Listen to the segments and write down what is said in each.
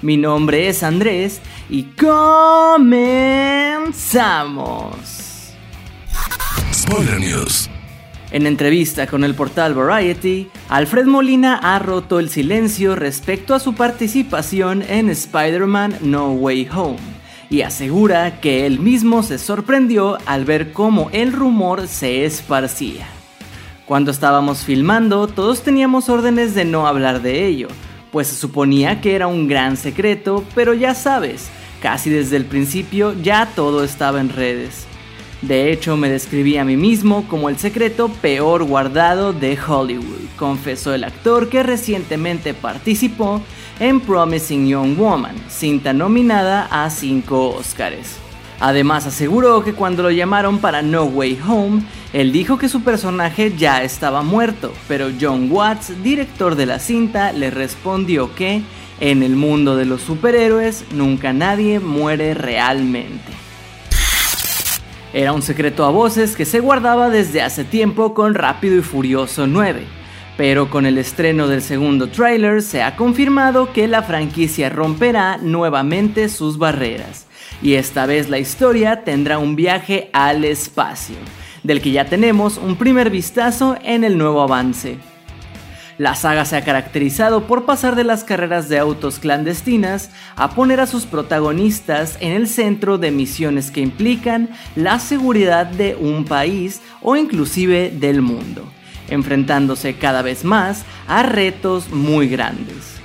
Mi nombre es Andrés y comenzamos. Spoiler News. En entrevista con el portal Variety, Alfred Molina ha roto el silencio respecto a su participación en Spider-Man No Way Home y asegura que él mismo se sorprendió al ver cómo el rumor se esparcía. Cuando estábamos filmando, todos teníamos órdenes de no hablar de ello, pues se suponía que era un gran secreto, pero ya sabes, casi desde el principio ya todo estaba en redes. De hecho, me describí a mí mismo como el secreto peor guardado de Hollywood, confesó el actor que recientemente participó en Promising Young Woman, cinta nominada a 5 Oscars. Además aseguró que cuando lo llamaron para No Way Home, él dijo que su personaje ya estaba muerto, pero John Watts, director de la cinta, le respondió que en el mundo de los superhéroes nunca nadie muere realmente. Era un secreto a voces que se guardaba desde hace tiempo con Rápido y Furioso 9, pero con el estreno del segundo tráiler se ha confirmado que la franquicia romperá nuevamente sus barreras, y esta vez la historia tendrá un viaje al espacio, del que ya tenemos un primer vistazo en el nuevo avance. La saga se ha caracterizado por pasar de las carreras de autos clandestinas a poner a sus protagonistas en el centro de misiones que implican la seguridad de un país o inclusive del mundo, enfrentándose cada vez más a retos muy grandes.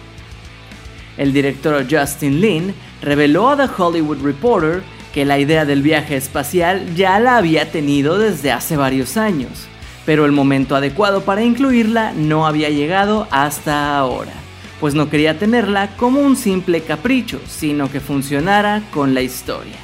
El director Justin Lin reveló a The Hollywood Reporter que la idea del viaje espacial ya la había tenido desde hace varios años pero el momento adecuado para incluirla no había llegado hasta ahora, pues no quería tenerla como un simple capricho, sino que funcionara con la historia.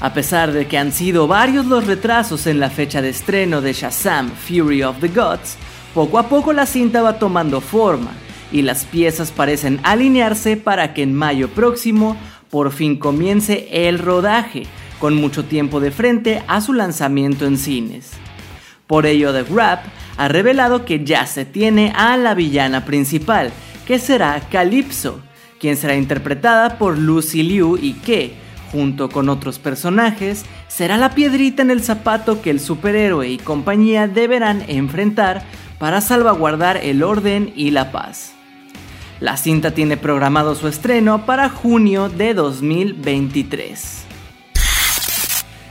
A pesar de que han sido varios los retrasos en la fecha de estreno de Shazam Fury of the Gods, poco a poco la cinta va tomando forma y las piezas parecen alinearse para que en mayo próximo por fin comience el rodaje, con mucho tiempo de frente a su lanzamiento en cines. Por ello, The Wrap ha revelado que ya se tiene a la villana principal, que será Calypso, quien será interpretada por Lucy Liu y que, junto con otros personajes, será la piedrita en el zapato que el superhéroe y compañía deberán enfrentar para salvaguardar el orden y la paz. La cinta tiene programado su estreno para junio de 2023.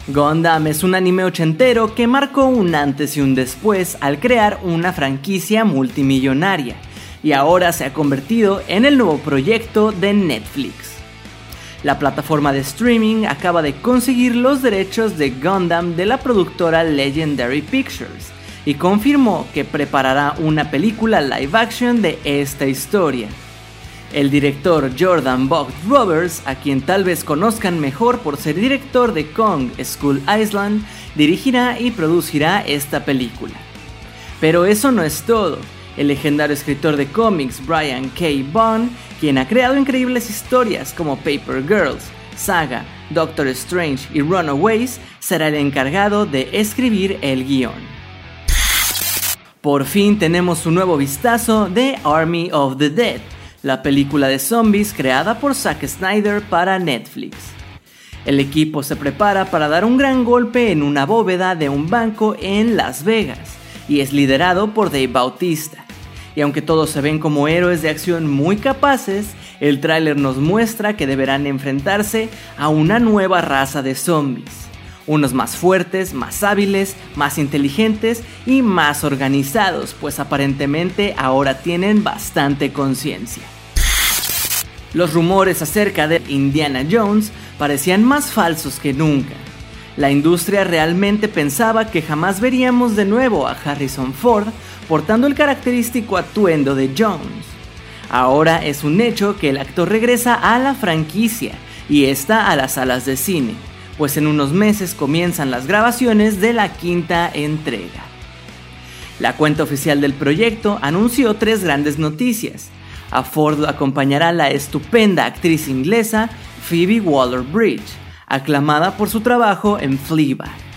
Gundam es un anime ochentero que marcó un antes y un después al crear una franquicia multimillonaria y ahora se ha convertido en el nuevo proyecto de Netflix. La plataforma de streaming acaba de conseguir los derechos de Gundam de la productora Legendary Pictures y confirmó que preparará una película live action de esta historia. El director Jordan Vogt Roberts, a quien tal vez conozcan mejor por ser director de Kong School Island, dirigirá y producirá esta película. Pero eso no es todo. El legendario escritor de cómics Brian K. Vaughan, quien ha creado increíbles historias como Paper Girls, Saga, Doctor Strange y Runaways, será el encargado de escribir el guion. Por fin tenemos un nuevo vistazo de Army of the Dead, la película de zombies creada por Zack Snyder para Netflix. El equipo se prepara para dar un gran golpe en una bóveda de un banco en Las Vegas y es liderado por Dave Bautista. Y aunque todos se ven como héroes de acción muy capaces, el tráiler nos muestra que deberán enfrentarse a una nueva raza de zombies. Unos más fuertes, más hábiles, más inteligentes y más organizados, pues aparentemente ahora tienen bastante conciencia. Los rumores acerca de Indiana Jones parecían más falsos que nunca. La industria realmente pensaba que jamás veríamos de nuevo a Harrison Ford portando el característico atuendo de Jones. Ahora es un hecho que el actor regresa a la franquicia y esta a las salas de cine, pues en unos meses comienzan las grabaciones de la quinta entrega. La cuenta oficial del proyecto anunció tres grandes noticias. A Ford acompañará la estupenda actriz inglesa Phoebe Waller-Bridge, aclamada por su trabajo en Fleabag.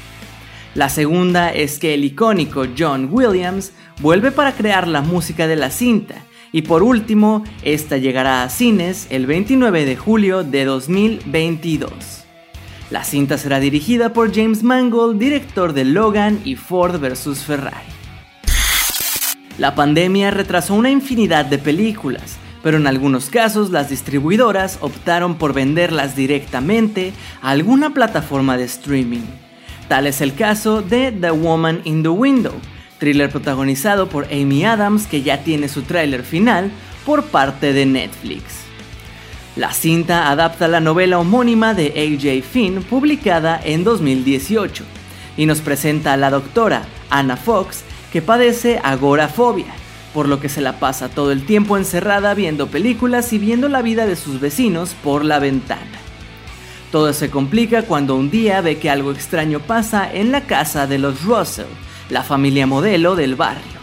La segunda es que el icónico John Williams vuelve para crear la música de la cinta, y por último, esta llegará a cines el 29 de julio de 2022. La cinta será dirigida por James Mangold, director de Logan y Ford vs. Ferrari. La pandemia retrasó una infinidad de películas, pero en algunos casos las distribuidoras optaron por venderlas directamente a alguna plataforma de streaming. Tal es el caso de The Woman in the Window, thriller protagonizado por Amy Adams que ya tiene su tráiler final por parte de Netflix. La cinta adapta la novela homónima de AJ Finn publicada en 2018 y nos presenta a la doctora Anna Fox que padece agorafobia, por lo que se la pasa todo el tiempo encerrada viendo películas y viendo la vida de sus vecinos por la ventana. Todo se complica cuando un día ve que algo extraño pasa en la casa de los Russell, la familia modelo del barrio.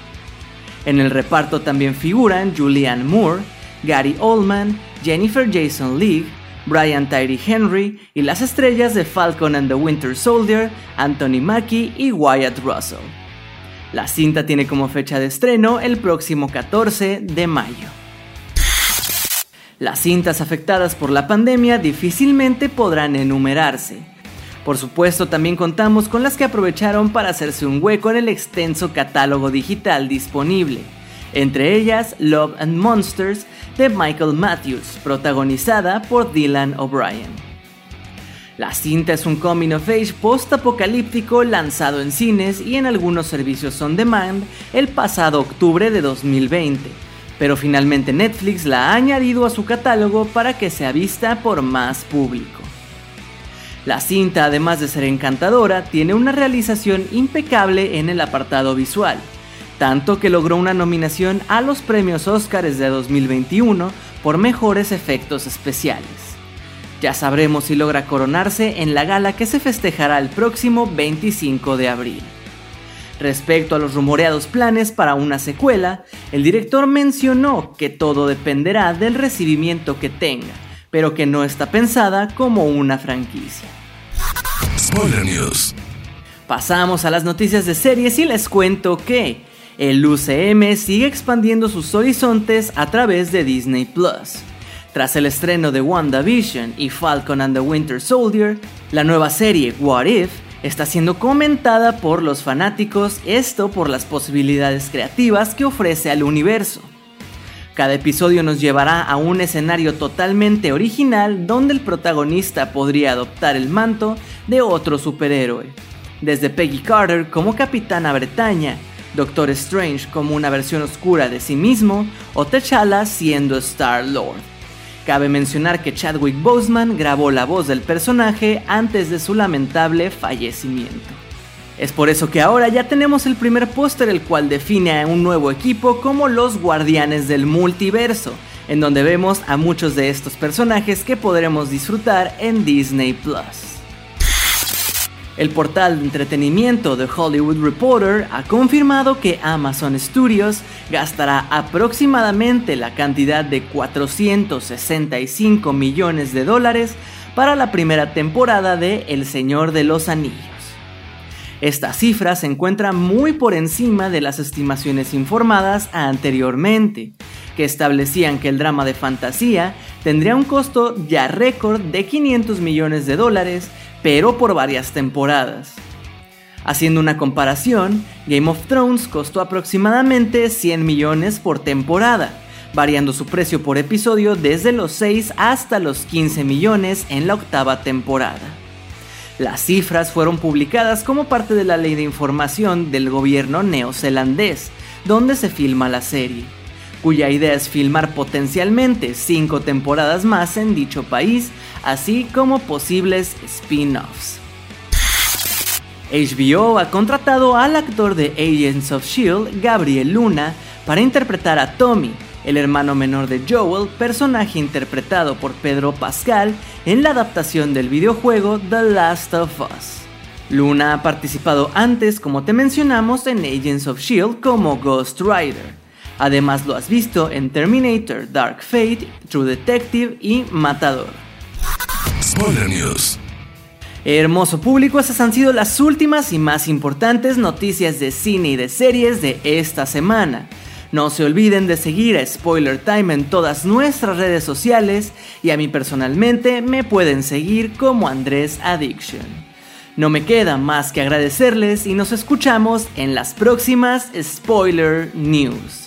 En el reparto también figuran Julianne Moore, Gary Oldman, Jennifer Jason Leigh, Brian Tyree Henry y las estrellas de Falcon and the Winter Soldier, Anthony Mackie y Wyatt Russell. La cinta tiene como fecha de estreno el próximo 14 de mayo. Las cintas afectadas por la pandemia difícilmente podrán enumerarse. Por supuesto, también contamos con las que aprovecharon para hacerse un hueco en el extenso catálogo digital disponible, entre ellas Love and Monsters de Michael Matthews, protagonizada por Dylan O'Brien. La cinta es un coming of age post-apocalíptico lanzado en cines y en algunos servicios on demand el pasado octubre de 2020, pero finalmente Netflix la ha añadido a su catálogo para que sea vista por más público. La cinta, además de ser encantadora, tiene una realización impecable en el apartado visual, tanto que logró una nominación a los premios Oscars de 2021 por mejores efectos especiales. Ya sabremos si logra coronarse en la gala que se festejará el próximo 25 de abril. Respecto a los rumoreados planes para una secuela, el director mencionó que todo dependerá del recibimiento que tenga, pero que no está pensada como una franquicia. News. Pasamos a las noticias de series y les cuento que el UCM sigue expandiendo sus horizontes a través de Disney Plus. Tras el estreno de WandaVision y Falcon and the Winter Soldier, la nueva serie What If está siendo comentada por los fanáticos, esto por las posibilidades creativas que ofrece al universo. Cada episodio nos llevará a un escenario totalmente original donde el protagonista podría adoptar el manto de otro superhéroe, desde Peggy Carter como Capitana Bretaña, Doctor Strange como una versión oscura de sí mismo o T'Challa siendo Star-Lord. Cabe mencionar que Chadwick Boseman grabó la voz del personaje antes de su lamentable fallecimiento. Es por eso que ahora ya tenemos el primer póster el cual define a un nuevo equipo como los Guardianes del Multiverso, en donde vemos a muchos de estos personajes que podremos disfrutar en Disney Plus. El portal de entretenimiento The Hollywood Reporter ha confirmado que Amazon Studios gastará aproximadamente la cantidad de 465 millones de dólares para la primera temporada de El Señor de los Anillos. Esta cifra se encuentra muy por encima de las estimaciones informadas anteriormente, que establecían que el drama de fantasía tendría un costo ya récord de 500 millones de dólares pero por varias temporadas. Haciendo una comparación, Game of Thrones costó aproximadamente 100 millones por temporada, variando su precio por episodio desde los 6 hasta los 15 millones en la octava temporada. Las cifras fueron publicadas como parte de la ley de información del gobierno neozelandés, donde se filma la serie, cuya idea es filmar potencialmente 5 temporadas más en dicho país así como posibles spin-offs. HBO ha contratado al actor de Agents of Shield, Gabriel Luna, para interpretar a Tommy, el hermano menor de Joel, personaje interpretado por Pedro Pascal en la adaptación del videojuego The Last of Us. Luna ha participado antes, como te mencionamos, en Agents of Shield como Ghost Rider. Además lo has visto en Terminator, Dark Fate, True Detective y Matador. Spoiler News. Hermoso público, esas han sido las últimas y más importantes noticias de cine y de series de esta semana. No se olviden de seguir a Spoiler Time en todas nuestras redes sociales y a mí personalmente me pueden seguir como Andrés Addiction. No me queda más que agradecerles y nos escuchamos en las próximas Spoiler News.